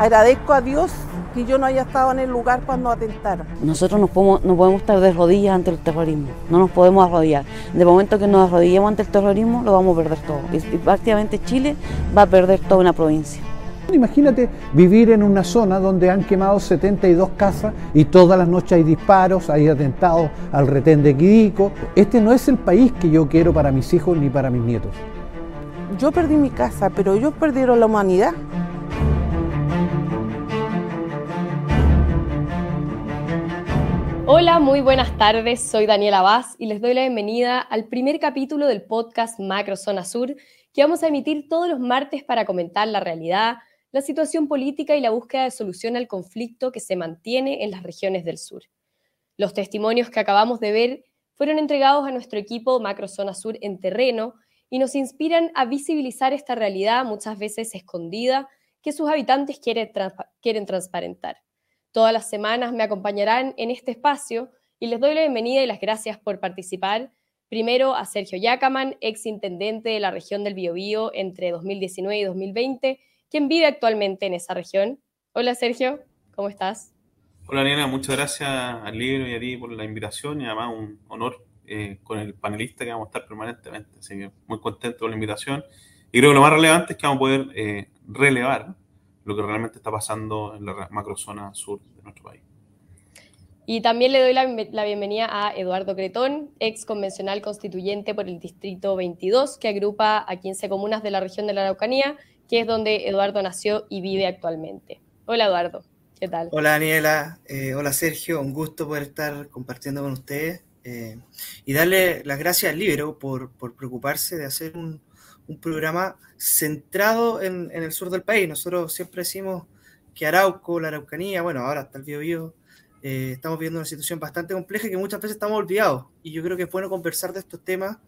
Agradezco a Dios que yo no haya estado en el lugar cuando atentaron. Nosotros no podemos, no podemos estar de rodillas ante el terrorismo, no nos podemos arrodillar. De momento que nos arrodillemos ante el terrorismo, lo vamos a perder todo. Y, y prácticamente Chile va a perder toda una provincia. Imagínate vivir en una zona donde han quemado 72 casas y todas las noches hay disparos, hay atentados al retén de Quidico. Este no es el país que yo quiero para mis hijos ni para mis nietos. Yo perdí mi casa, pero ellos perdieron la humanidad. Hola, muy buenas tardes. Soy Daniela Vaz y les doy la bienvenida al primer capítulo del podcast Macro Zona Sur que vamos a emitir todos los martes para comentar la realidad, la situación política y la búsqueda de solución al conflicto que se mantiene en las regiones del sur. Los testimonios que acabamos de ver fueron entregados a nuestro equipo Macro Zona Sur en terreno y nos inspiran a visibilizar esta realidad muchas veces escondida que sus habitantes quieren, quieren transparentar. Todas las semanas me acompañarán en este espacio y les doy la bienvenida y las gracias por participar. Primero a Sergio Yacaman, ex intendente de la región del Biobío entre 2019 y 2020, quien vive actualmente en esa región. Hola Sergio, ¿cómo estás? Hola Nena, muchas gracias al libro y a ti por la invitación y además un honor eh, con el panelista que vamos a estar permanentemente. Así que muy contento con la invitación. Y creo que lo más relevante es que vamos a poder eh, relevar lo que realmente está pasando en la macrozona sur de nuestro país. Y también le doy la, la, bienvenida a Eduardo Cretón, ex convencional constituyente por el Distrito 22, que agrupa a 15 comunas de la región de la Araucanía, que es donde Eduardo nació y vive actualmente. Hola Eduardo, ¿qué tal? Hola Daniela, eh, hola Sergio, un gusto poder estar compartiendo con ustedes eh, y darle las gracias al Libro por, por preocuparse de hacer un, un programa centrado en, el sur del país. Nosotros siempre decimos que Arauco, la Araucanía, bueno, ahora está el Biobío, eh, estamos viviendo una situación bastante compleja y que muchas veces estamos olvidados. Y yo creo que es bueno conversar de estos temas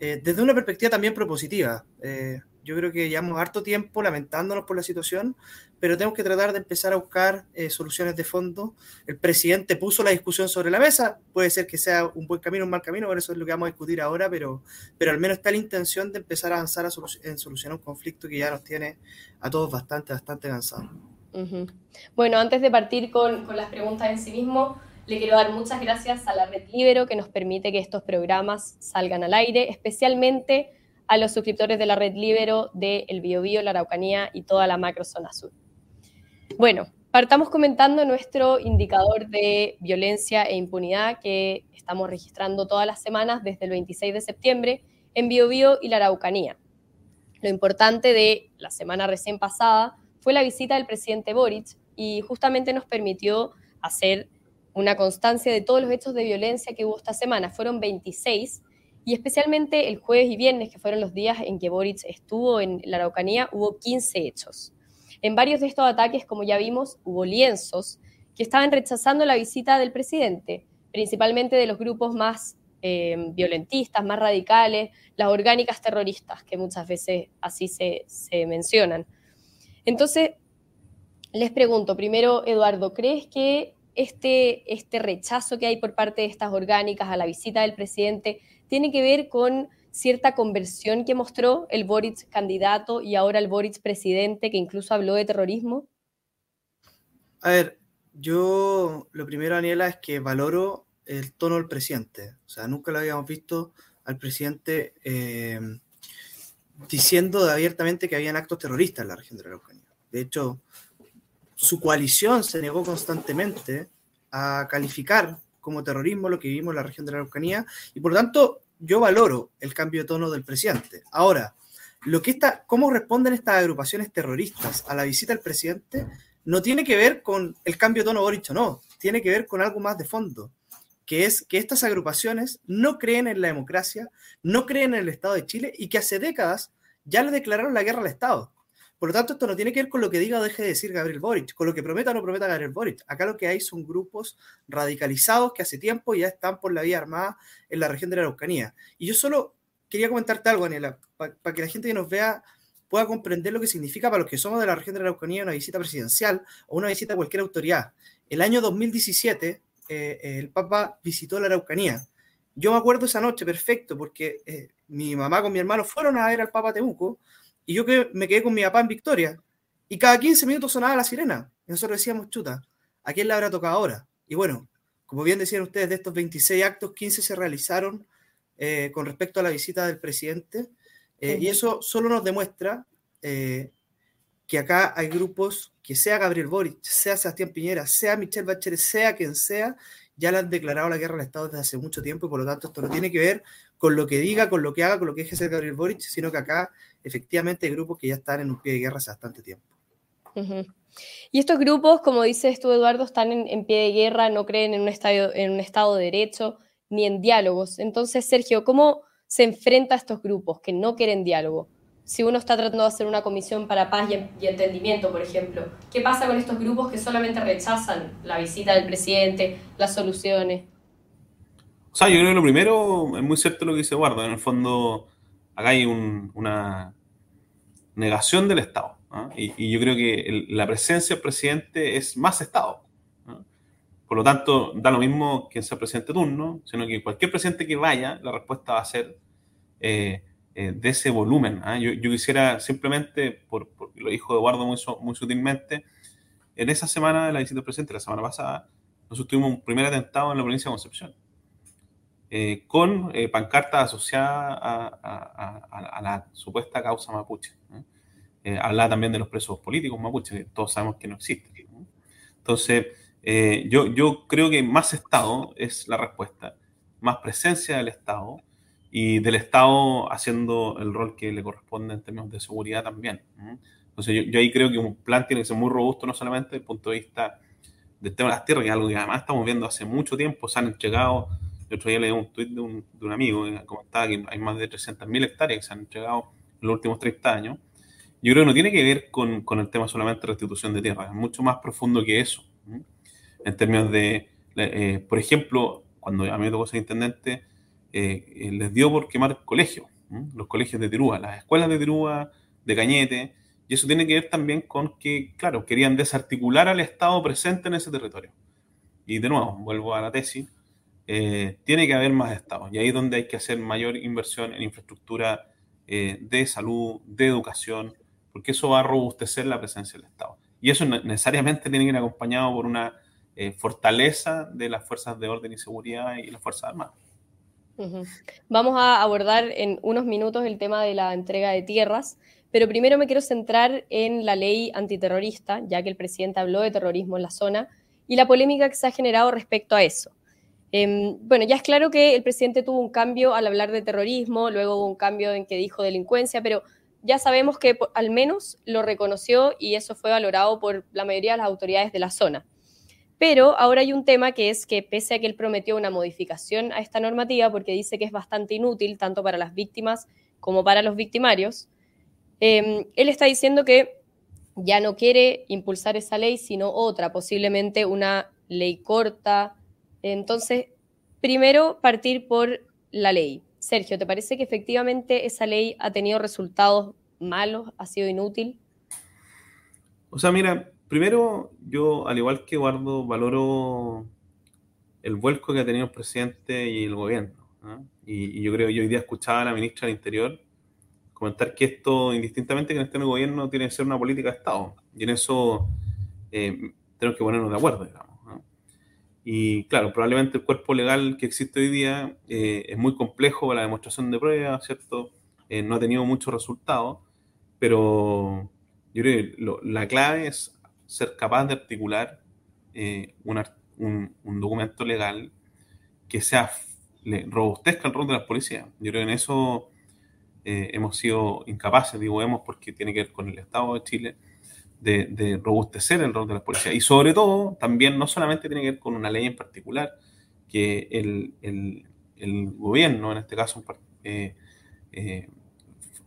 eh, desde una perspectiva también propositiva. Eh, yo creo que llevamos harto tiempo lamentándonos por la situación, pero tenemos que tratar de empezar a buscar eh, soluciones de fondo. El presidente puso la discusión sobre la mesa, puede ser que sea un buen camino un mal camino, por eso es lo que vamos a discutir ahora, pero, pero al menos está la intención de empezar a avanzar a solu en solucionar un conflicto que ya nos tiene a todos bastante, bastante cansados. Uh -huh. Bueno, antes de partir con, con las preguntas en sí mismo, le quiero dar muchas gracias a la Red Libero que nos permite que estos programas salgan al aire, especialmente a los suscriptores de la Red Libero de El Biobío, la Araucanía y toda la macrozona sur. Bueno, partamos comentando nuestro indicador de violencia e impunidad que estamos registrando todas las semanas desde el 26 de septiembre en Biobío y la Araucanía. Lo importante de la semana recién pasada fue la visita del presidente Boric y justamente nos permitió hacer una constancia de todos los hechos de violencia que hubo esta semana. Fueron 26 y especialmente el jueves y viernes, que fueron los días en que Boric estuvo en la Araucanía, hubo 15 hechos. En varios de estos ataques, como ya vimos, hubo lienzos que estaban rechazando la visita del presidente, principalmente de los grupos más eh, violentistas, más radicales, las orgánicas terroristas, que muchas veces así se, se mencionan. Entonces, les pregunto, primero, Eduardo, ¿crees que este, este rechazo que hay por parte de estas orgánicas a la visita del presidente tiene que ver con cierta conversión que mostró el Boric candidato y ahora el Boric presidente, que incluso habló de terrorismo? A ver, yo lo primero, Daniela, es que valoro el tono del presidente. O sea, nunca lo habíamos visto al presidente eh, diciendo abiertamente que habían actos terroristas en la región de la Araucanía. De hecho, su coalición se negó constantemente a calificar como terrorismo lo que vivimos en la región de la Araucanía y por lo tanto yo valoro el cambio de tono del presidente. Ahora, lo que está, cómo responden estas agrupaciones terroristas a la visita del presidente no tiene que ver con el cambio de tono Boric o no, tiene que ver con algo más de fondo, que es que estas agrupaciones no creen en la democracia, no creen en el Estado de Chile y que hace décadas ya le declararon la guerra al Estado. Por lo tanto, esto no tiene que ver con lo que diga o deje de decir Gabriel Boric, con lo que prometa o no prometa Gabriel Boric. Acá lo que hay son grupos radicalizados que hace tiempo ya están por la vía armada en la región de la Araucanía. Y yo solo quería comentarte algo, Daniela, para pa que la gente que nos vea pueda comprender lo que significa para los que somos de la región de la Araucanía una visita presidencial o una visita a cualquier autoridad. El año 2017, eh, el Papa visitó la Araucanía. Yo me acuerdo esa noche perfecto porque eh, mi mamá con mi hermano fueron a ver al Papa Temuco y yo que me quedé con mi papá en Victoria. y cada 15 minutos sonaba la sirena. Y nosotros decíamos, chuta, ¿a quién le habrá tocado ahora? Y bueno, como bien decían ustedes, de estos 26 actos, 15 se realizaron eh, con respecto a la visita del presidente. Eh, y eso solo nos demuestra eh, que acá hay grupos que sea Gabriel Boric, sea Sebastián Piñera, sea Michelle Bachelet, sea quien sea, ya le han declarado la guerra al Estado desde hace mucho tiempo y por lo tanto esto no tiene que ver con lo que diga, con lo que haga, con lo que deje ser Gabriel Boric, sino que acá efectivamente grupos que ya están en un pie de guerra hace bastante tiempo. Y estos grupos, como dices tú, Eduardo, están en, pie de guerra, no creen en un, estado, en un Estado de Derecho ni en diálogos. Entonces, Sergio, ¿cómo se enfrenta a estos grupos que no quieren diálogo? Si uno está tratando de hacer una comisión para paz y, entendimiento, por ejemplo, ¿qué pasa con estos grupos que solamente rechazan la visita del presidente, las soluciones? O sea, yo creo que lo primero es muy cierto lo que dice Eduardo. En el fondo, acá hay una negación del Estado. ¿ah? Y, yo creo que la presencia del presidente es más Estado. Por lo tanto, da lo mismo quien sea presidente turno, sino que cualquier presidente que vaya, la respuesta va a ser eh, eh, de ese volumen. ¿ah? Yo, quisiera simplemente, por, lo dijo Eduardo muy, muy sutilmente, en esa semana de la visita del presidente, la semana pasada, nosotros tuvimos un primer atentado en la provincia de Concepción. Eh, con pancartas asociadas a, la supuesta causa mapuche. Eh, hablaba también de los presos políticos mapuches, que todos sabemos que no existen. Entonces, eh, yo, yo creo que más Estado es la respuesta, más presencia del Estado y del Estado haciendo el rol que le corresponde en términos de seguridad también. Entonces, yo, ahí creo que un plan tiene que ser muy robusto, no solamente desde el punto de vista del tema de las tierras, que es algo que además estamos viendo hace mucho tiempo, se han entregado, el otro día leí un tuit de un, de un amigo que comentaba que hay más de 300.000 hectáreas que se han entregado en los últimos 30 años, yo creo que no tiene que ver con, con el tema solamente de restitución de tierra, es mucho más profundo que eso. En términos de, eh, por ejemplo, cuando a mí me tocó ser intendente, eh, eh, les dio por quemar colegios, los colegios de Tirúa, las escuelas de Tirúa, de Cañete, y eso tiene que ver también con que, claro, querían desarticular al Estado presente en ese territorio. Y de nuevo, vuelvo a la tesis, tiene que haber más Estado, y ahí es donde hay que hacer mayor inversión en infraestructura de salud, de educación, porque eso va a robustecer la presencia del Estado. Y eso necesariamente tiene que ir acompañado por una eh, fortaleza de las fuerzas de orden y seguridad y las fuerzas armadas. Vamos a abordar en unos minutos el tema de la entrega de tierras, pero primero me quiero centrar en la ley antiterrorista, ya que el presidente habló de terrorismo en la zona y la polémica que se ha generado respecto a eso. Em, bueno, ya es claro que el presidente tuvo un cambio al hablar de terrorismo, luego hubo un cambio en que dijo delincuencia, pero ya sabemos que al menos lo reconoció y eso fue valorado por la mayoría de las autoridades de la zona. Pero ahora hay un tema que es que pese a que él prometió una modificación a esta normativa, porque dice que es bastante inútil tanto para las víctimas como para los victimarios, em, él está diciendo que ya no quiere impulsar esa ley, sino otra, posiblemente una ley corta. Entonces, primero partir por la ley. Sergio, ¿te parece que efectivamente esa ley ha tenido resultados malos, ha sido inútil? O sea, mira, primero yo, al igual que Eduardo, valoro el vuelco que ha tenido el presidente y el gobierno. Y, yo creo, yo hoy día escuchaba a la ministra del Interior comentar que esto, indistintamente que esté en el gobierno, tiene que ser una política de Estado. Y en eso eh, tenemos que ponernos de acuerdo, digamos. Y claro, probablemente el cuerpo legal que existe hoy día eh, es muy complejo para la demostración de pruebas, ¿cierto? Eh, no ha tenido muchos resultados, pero yo creo que la clave es ser capaz de articular eh, un, documento legal que sea robustezca el rol de las policías. Yo creo que en eso hemos sido incapaces, digo hemos porque tiene que ver con el Estado de Chile, de, robustecer el rol de la policía. Y sobre todo, también no solamente tiene que ver con una ley en particular, que el, el, gobierno, en este caso, eh, eh,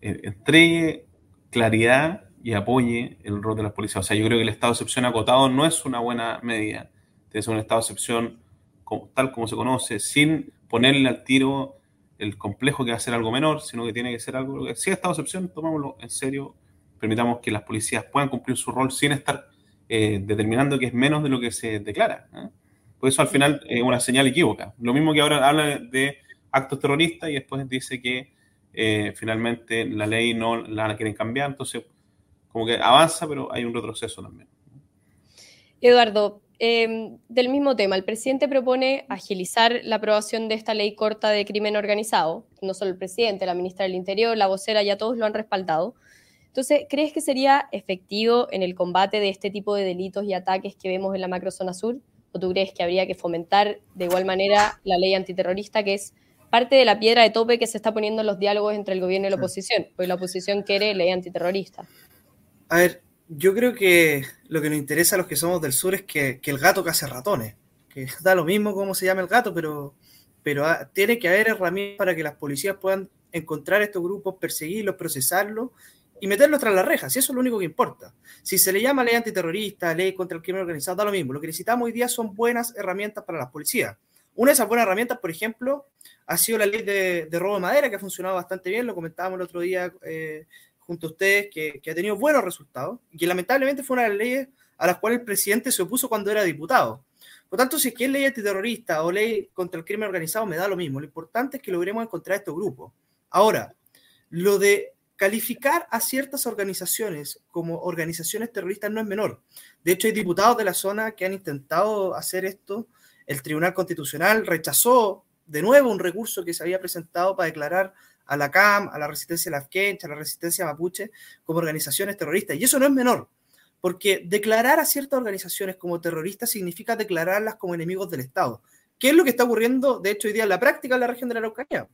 entregue claridad y apoye el rol de las policías. O sea, yo creo que el estado de excepción acotado no es una buena medida. Ser un estado de excepción tal como se conoce, sin ponerle al tiro el complejo que va a ser algo menor, sino que tiene que ser algo que si es estado de excepción, tomámoslo en serio permitamos que las policías puedan cumplir su rol sin estar eh, determinando que es menos de lo que se declara. ¿eh? Por eso al final es una señal equívoca. Lo mismo que ahora habla de actos terroristas y después dice que eh, finalmente la ley no la quieren cambiar. Entonces, como que avanza, pero hay un retroceso también. Eduardo, em, del mismo tema, el presidente propone agilizar la aprobación de esta ley corta de crimen organizado. No solo el presidente, la ministra del Interior, la vocera, ya todos lo han respaldado. Entonces, ¿crees que sería efectivo en el combate de este tipo de delitos y ataques que vemos en la macrozona sur? ¿O tú crees que habría que fomentar de igual manera la ley antiterrorista, que es parte de la piedra de tope que se está poniendo en los diálogos entre el gobierno y la oposición? Porque la oposición quiere ley antiterrorista. A ver, yo creo que lo que nos interesa a los que somos del sur es que, el gato case ratones. Que da lo mismo cómo se llama el gato, pero, pero ah, tiene que haber herramientas para que las policías puedan encontrar estos grupos, perseguirlos, procesarlos y meterlos tras las rejas, y eso es lo único que importa. Si se le llama ley antiterrorista, ley contra el crimen organizado, da lo mismo. Lo que necesitamos hoy día son buenas herramientas para las policías. Una de esas buenas herramientas, por ejemplo, ha sido la ley de, robo de madera, que ha funcionado bastante bien, lo comentábamos el otro día eh, junto a ustedes, que, ha tenido buenos resultados, y que lamentablemente fue una de las leyes a las cuales el presidente se opuso cuando era diputado. Por tanto, si es que es ley antiterrorista o ley contra el crimen organizado, me da lo mismo. Lo importante es que logremos encontrar estos grupos. Ahora, lo de calificar a ciertas organizaciones como organizaciones terroristas no es menor. De hecho, hay diputados de la zona que han intentado hacer esto. El Tribunal Constitucional rechazó de nuevo un recurso que se había presentado para declarar a la CAM, a la resistencia Lafkench, a la resistencia Mapuche como organizaciones terroristas. Y eso no es menor, porque declarar a ciertas organizaciones como terroristas significa declararlas como enemigos del Estado. ¿Qué es lo que está ocurriendo, de hecho, hoy día en la práctica en la región de la Araucanía?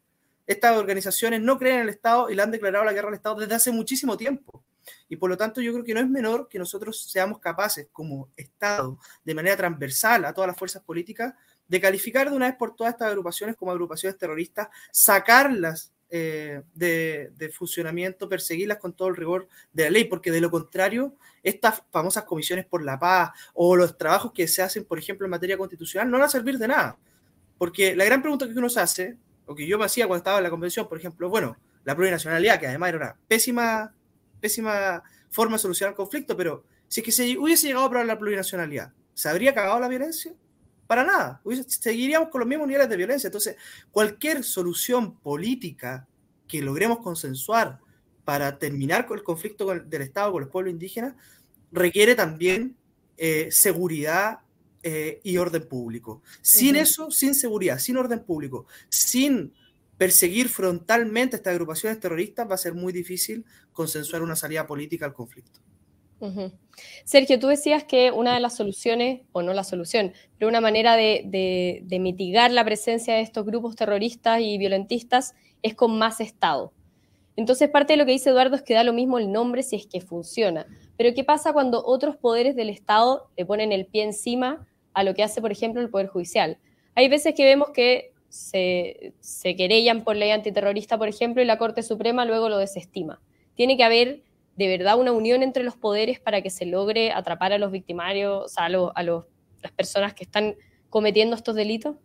Estas organizaciones no creen en el Estado y le han declarado la guerra al Estado desde hace muchísimo tiempo. Y por lo tanto yo creo que no es menor que nosotros seamos capaces como Estado, de manera transversal a todas las fuerzas políticas, de calificar de una vez por todas estas agrupaciones como agrupaciones terroristas, sacarlas eh, de, de, funcionamiento, perseguirlas con todo el rigor de la ley, porque de lo contrario, estas famosas comisiones por la paz o los trabajos que se hacen, por ejemplo, en materia constitucional, no van a servir de nada. Porque la gran pregunta que uno se hace, lo que yo me hacía cuando estaba en la convención, por ejemplo, bueno, la plurinacionalidad, que además era una pésima, pésima forma de solucionar el conflicto, pero si es que se hubiese llegado a probar la plurinacionalidad, ¿se habría acabado la violencia? Para nada, seguiríamos con los mismos niveles de violencia. Entonces, cualquier solución política que logremos consensuar para terminar con el conflicto del Estado con los pueblos indígenas requiere también eh, seguridad eh, y orden público. Sin eso, sin seguridad, sin orden público, sin perseguir frontalmente estas agrupaciones terroristas, va a ser muy difícil consensuar una salida política al conflicto. Sergio, tú decías que una de las soluciones, o no la solución, pero una manera de, de, mitigar la presencia de estos grupos terroristas y violentistas es con más Estado. Entonces, parte de lo que dice Eduardo es que da lo mismo el nombre si es que funciona. Pero, ¿qué pasa cuando otros poderes del Estado le ponen el pie encima a lo que hace, por ejemplo, el Poder Judicial. Hay veces que vemos que se, querellan por ley antiterrorista, por ejemplo, y la Corte Suprema luego lo desestima. Tiene que haber de verdad una unión entre los poderes para que se logre atrapar a los victimarios, o sea, a, las personas que están cometiendo estos delitos?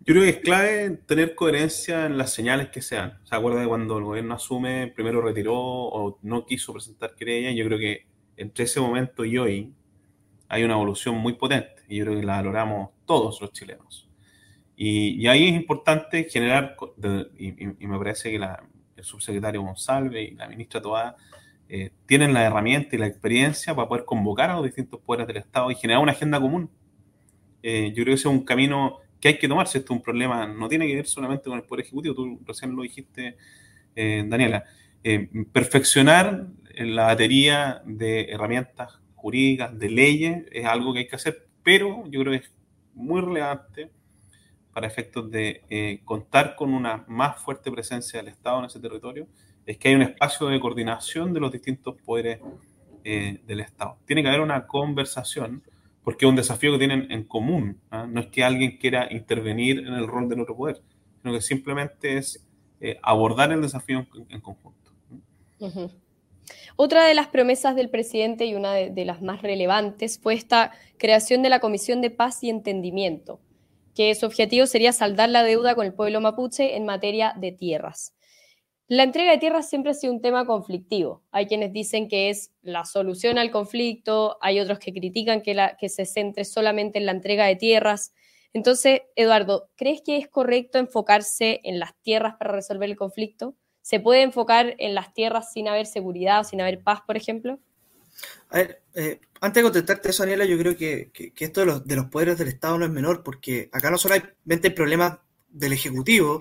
Yo creo que es clave tener coherencia en las señales que sean. ¿Se acuerda de cuando el gobierno asume, primero retiró o no quiso presentar querella? Yo creo que entre ese momento y hoy, hay una evolución muy potente y yo creo que la valoramos todos los chilenos. Y, ahí es importante generar, y, me parece que el subsecretario González y la ministra Toada eh, tienen la herramienta y la experiencia para poder convocar a los distintos poderes del Estado y generar una agenda común. Eh, yo creo que ese es un camino que hay que tomarse. Esto es un problema, no tiene que ver solamente con el Poder Ejecutivo, tú recién lo dijiste, eh, Daniela. perfeccionar la batería de herramientas jurídicas, de leyes, es algo que hay que hacer, pero yo creo que es muy relevante para efectos de eh, contar con una más fuerte presencia del Estado en ese territorio, es que hay un espacio de coordinación de los distintos poderes eh, del Estado. Tiene que haber una conversación, porque es un desafío que tienen en común. ¿ah? No es que alguien quiera intervenir en el rol del otro poder, sino que simplemente es eh, abordar el desafío en, conjunto. Otra de las promesas del presidente y una de, las más relevantes fue esta creación de la Comisión de Paz y Entendimiento, que su objetivo sería saldar la deuda con el pueblo mapuche en materia de tierras. La entrega de tierras siempre ha sido un tema conflictivo. Hay quienes dicen que es la solución al conflicto, hay otros que critican que, que se centre solamente en la entrega de tierras. Entonces, Eduardo, ¿crees que es correcto enfocarse en las tierras para resolver el conflicto? ¿Se puede enfocar en las tierras sin haber seguridad o sin haber paz, por ejemplo? A ver, eh, antes de contestarte eso, Daniela, yo creo que, esto de los, de los, poderes del Estado no es menor, porque acá no solamente hay problemas del Ejecutivo,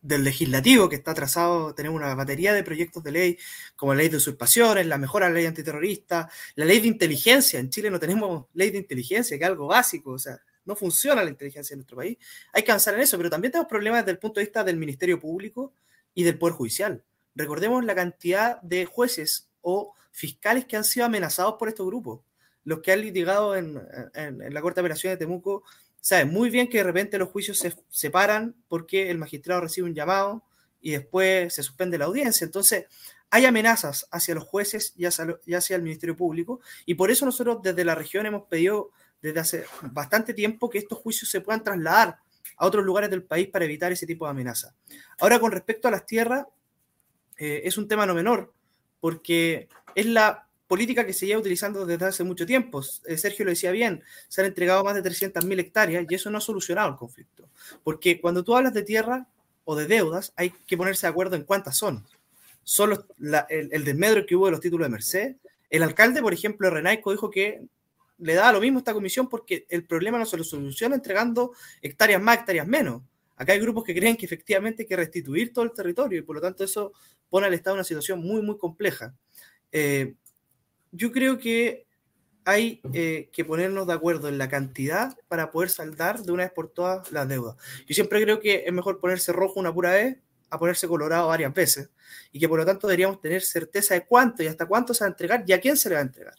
del legislativo que está trazado, tenemos una batería de proyectos de ley, como la ley de usurpaciones, la mejora de la ley antiterrorista, la ley de inteligencia. En Chile no tenemos ley de inteligencia, que es algo básico, o sea, no funciona la inteligencia en nuestro país. Hay que avanzar en eso, pero también tenemos problemas desde el punto de vista del Ministerio Público y del Poder Judicial. Recordemos la cantidad de jueces o fiscales que han sido amenazados por estos grupos. Los que han litigado en, en la Corte de Operaciones de Temuco saben muy bien que de repente los juicios se separan porque el magistrado recibe un llamado y después se suspende la audiencia. Entonces, hay amenazas hacia los jueces y hacia, el Ministerio Público, y por eso nosotros desde la región hemos pedido desde hace bastante tiempo que estos juicios se puedan trasladar a otros lugares del país para evitar ese tipo de amenazas. Ahora, con respecto a las tierras, eh, es un tema no menor, porque es la política que se lleva utilizando desde hace mucho tiempo. Eh, Sergio lo decía bien, se han entregado más de 300.000 hectáreas y eso no ha solucionado el conflicto. Porque cuando tú hablas de tierra o de deudas, hay que ponerse de acuerdo en cuántas son. Solo el, desmedro que hubo de los títulos de Merced. El alcalde, por ejemplo, Renaico, dijo que le da lo mismo a esta comisión porque el problema no se lo soluciona entregando hectáreas más, hectáreas menos. Acá hay grupos que creen que efectivamente hay que restituir todo el territorio y por lo tanto eso pone al Estado en una situación muy, muy compleja. Eh, yo creo que hay eh, que ponernos de acuerdo en la cantidad para poder saldar de una vez por todas las deudas. Yo siempre creo que es mejor ponerse rojo una pura vez a ponerse colorado varias veces y que por lo tanto deberíamos tener certeza de cuánto y hasta cuánto se va a entregar y a quién se le va a entregar.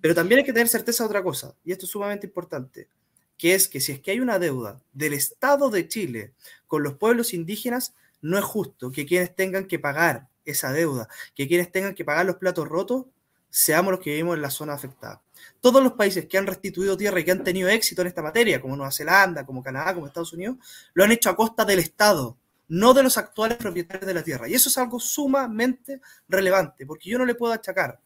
Pero también hay que tener certeza de otra cosa, y esto es sumamente importante, que es que si es que hay una deuda del Estado de Chile con los pueblos indígenas, no es justo que quienes tengan que pagar esa deuda, que quienes tengan que pagar los platos rotos, seamos los que vivimos en la zona afectada. Todos los países que han restituido tierra y que han tenido éxito en esta materia, como Nueva Zelanda, como Canadá, como Estados Unidos, lo han hecho a costa del Estado, no de los actuales propietarios de la tierra. Y eso es algo sumamente relevante, porque yo no le puedo achacar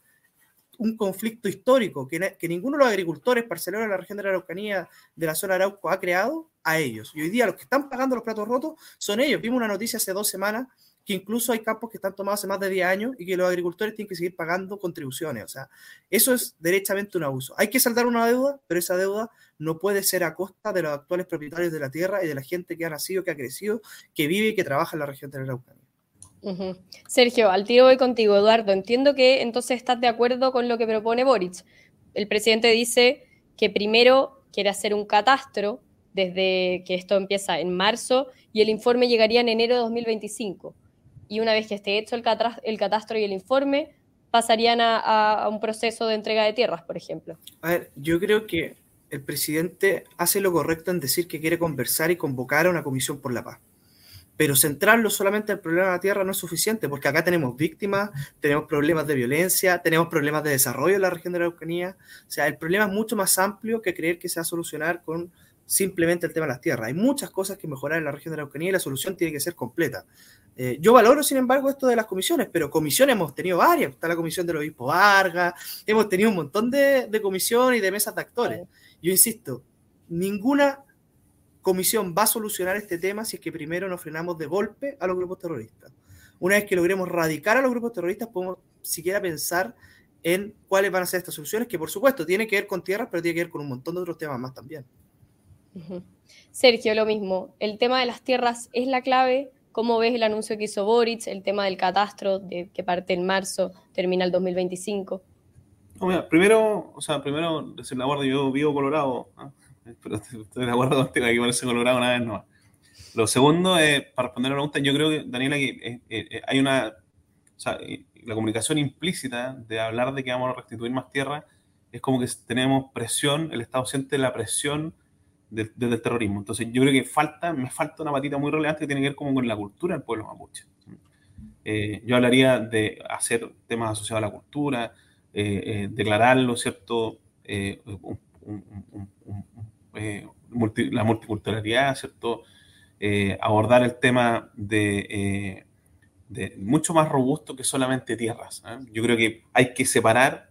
un conflicto histórico que, ninguno de los agricultores parceleros de la región de la Araucanía, de la zona Arauco, ha creado a ellos. Y hoy día los que están pagando los platos rotos son ellos. Vimos una noticia hace dos semanas que incluso hay campos que están tomados hace más de 10 años y que los agricultores tienen que seguir pagando contribuciones. O sea, eso es derechamente un abuso. Hay que saldar una deuda, pero esa deuda no puede ser a costa de los actuales propietarios de la tierra y de la gente que ha nacido, que ha crecido, que vive y que trabaja en la región de la Araucanía. Sergio, al tiro voy contigo, Eduardo. Entiendo que entonces estás de acuerdo con lo que propone Boric. El presidente dice que primero quiere hacer un catastro desde que esto empieza en marzo y el informe llegaría en enero de 2025 y una vez que esté hecho el, catastro y el informe, pasarían a, un proceso de entrega de tierras, por ejemplo. A ver, yo creo que el presidente hace lo correcto en decir que quiere conversar y convocar a una comisión por la paz. Pero centrarlo solamente en el problema de la tierra no es suficiente, porque acá tenemos víctimas, tenemos problemas de violencia, tenemos problemas de desarrollo en la región de la Araucanía. O sea, el problema es mucho más amplio que creer que se va a solucionar con simplemente el tema de las tierras. Hay muchas cosas que mejorar en la región de la Araucanía y la solución tiene que ser completa. Eh, yo valoro, sin embargo, esto de las comisiones, pero comisiones hemos tenido varias. Está la comisión del obispo Vargas, hemos tenido un montón de, de comisiones y de mesas de actores. Yo insisto, ninguna comisión va a solucionar este tema si es que primero nos frenamos de golpe a los grupos terroristas. Una vez que logremos radicar a los grupos terroristas, podemos siquiera pensar en cuáles van a ser estas soluciones, que por supuesto tiene que ver con tierras, pero tiene que ver con un montón de otros temas más también. Sergio, lo mismo. El tema de las tierras es la clave. ¿Cómo ves el anuncio que hizo Boric, el tema del catastro de, que parte en marzo, termina el 2025? primero, o sea, primero decir la guardia, yo vivo Colorado, ¿ah? pero estoy de acuerdo contigo, hay que ponerse Colorado una vez no. Lo segundo, es, para responder a la pregunta, yo creo que, Daniela, que eh, eh, hay una, o sea, la comunicación implícita de hablar de que vamos a restituir más tierra es como que tenemos presión, el Estado siente la presión desde el terrorismo. Entonces yo creo que falta, me falta una patita muy relevante que tiene que ver como con la cultura del pueblo mapuche. Eh, yo hablaría de hacer temas asociados a la cultura, eh, eh, declararlo, ¿cierto? la multiculturalidad, ¿cierto? abordar el tema de, de, mucho más robusto que solamente tierras. Yo creo que hay que separar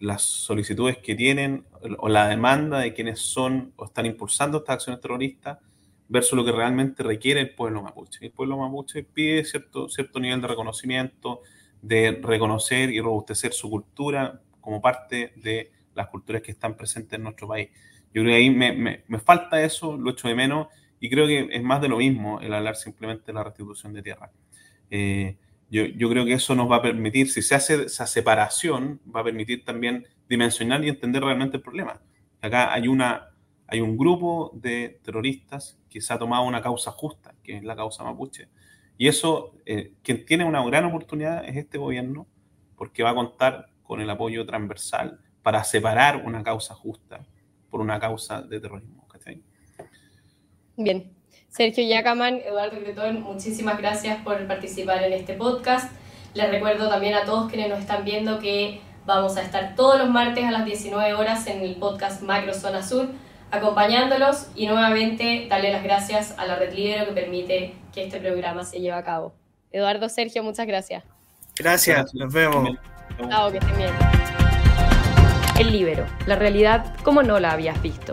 las solicitudes que tienen o la demanda de quienes son o están impulsando estas acciones terroristas versus lo que realmente requiere el pueblo mapuche. El pueblo mapuche pide cierto, cierto nivel de reconocimiento, de reconocer y robustecer su cultura como parte de las culturas que están presentes en nuestro país. Yo creo que ahí me, me, falta eso, lo echo de menos, y creo que es más de lo mismo el hablar simplemente de la restitución de tierra. Eh, yo, yo, creo que eso nos va a permitir, si se hace esa separación, va a permitir también dimensionar y entender realmente el problema. Acá hay, una, hay un grupo de terroristas que se ha tomado una causa justa, que es la causa mapuche. Y eso, eh, quien tiene una gran oportunidad es este gobierno, porque va a contar con el apoyo transversal para separar una causa justa por una causa de terrorismo. Bien. Sergio Yacaman, Eduardo Cretón, muchísimas gracias por participar en este podcast. Les recuerdo también a todos quienes nos están viendo que vamos a estar todos los martes a las 19 horas en el podcast Macro Zona Sur acompañándolos y nuevamente darle las gracias a la Red Libero que permite que este programa se lleve a cabo. Eduardo, Sergio, muchas gracias. Gracias, nos vemos. Chao, que estén bien. El Libero, la realidad como no la habías visto.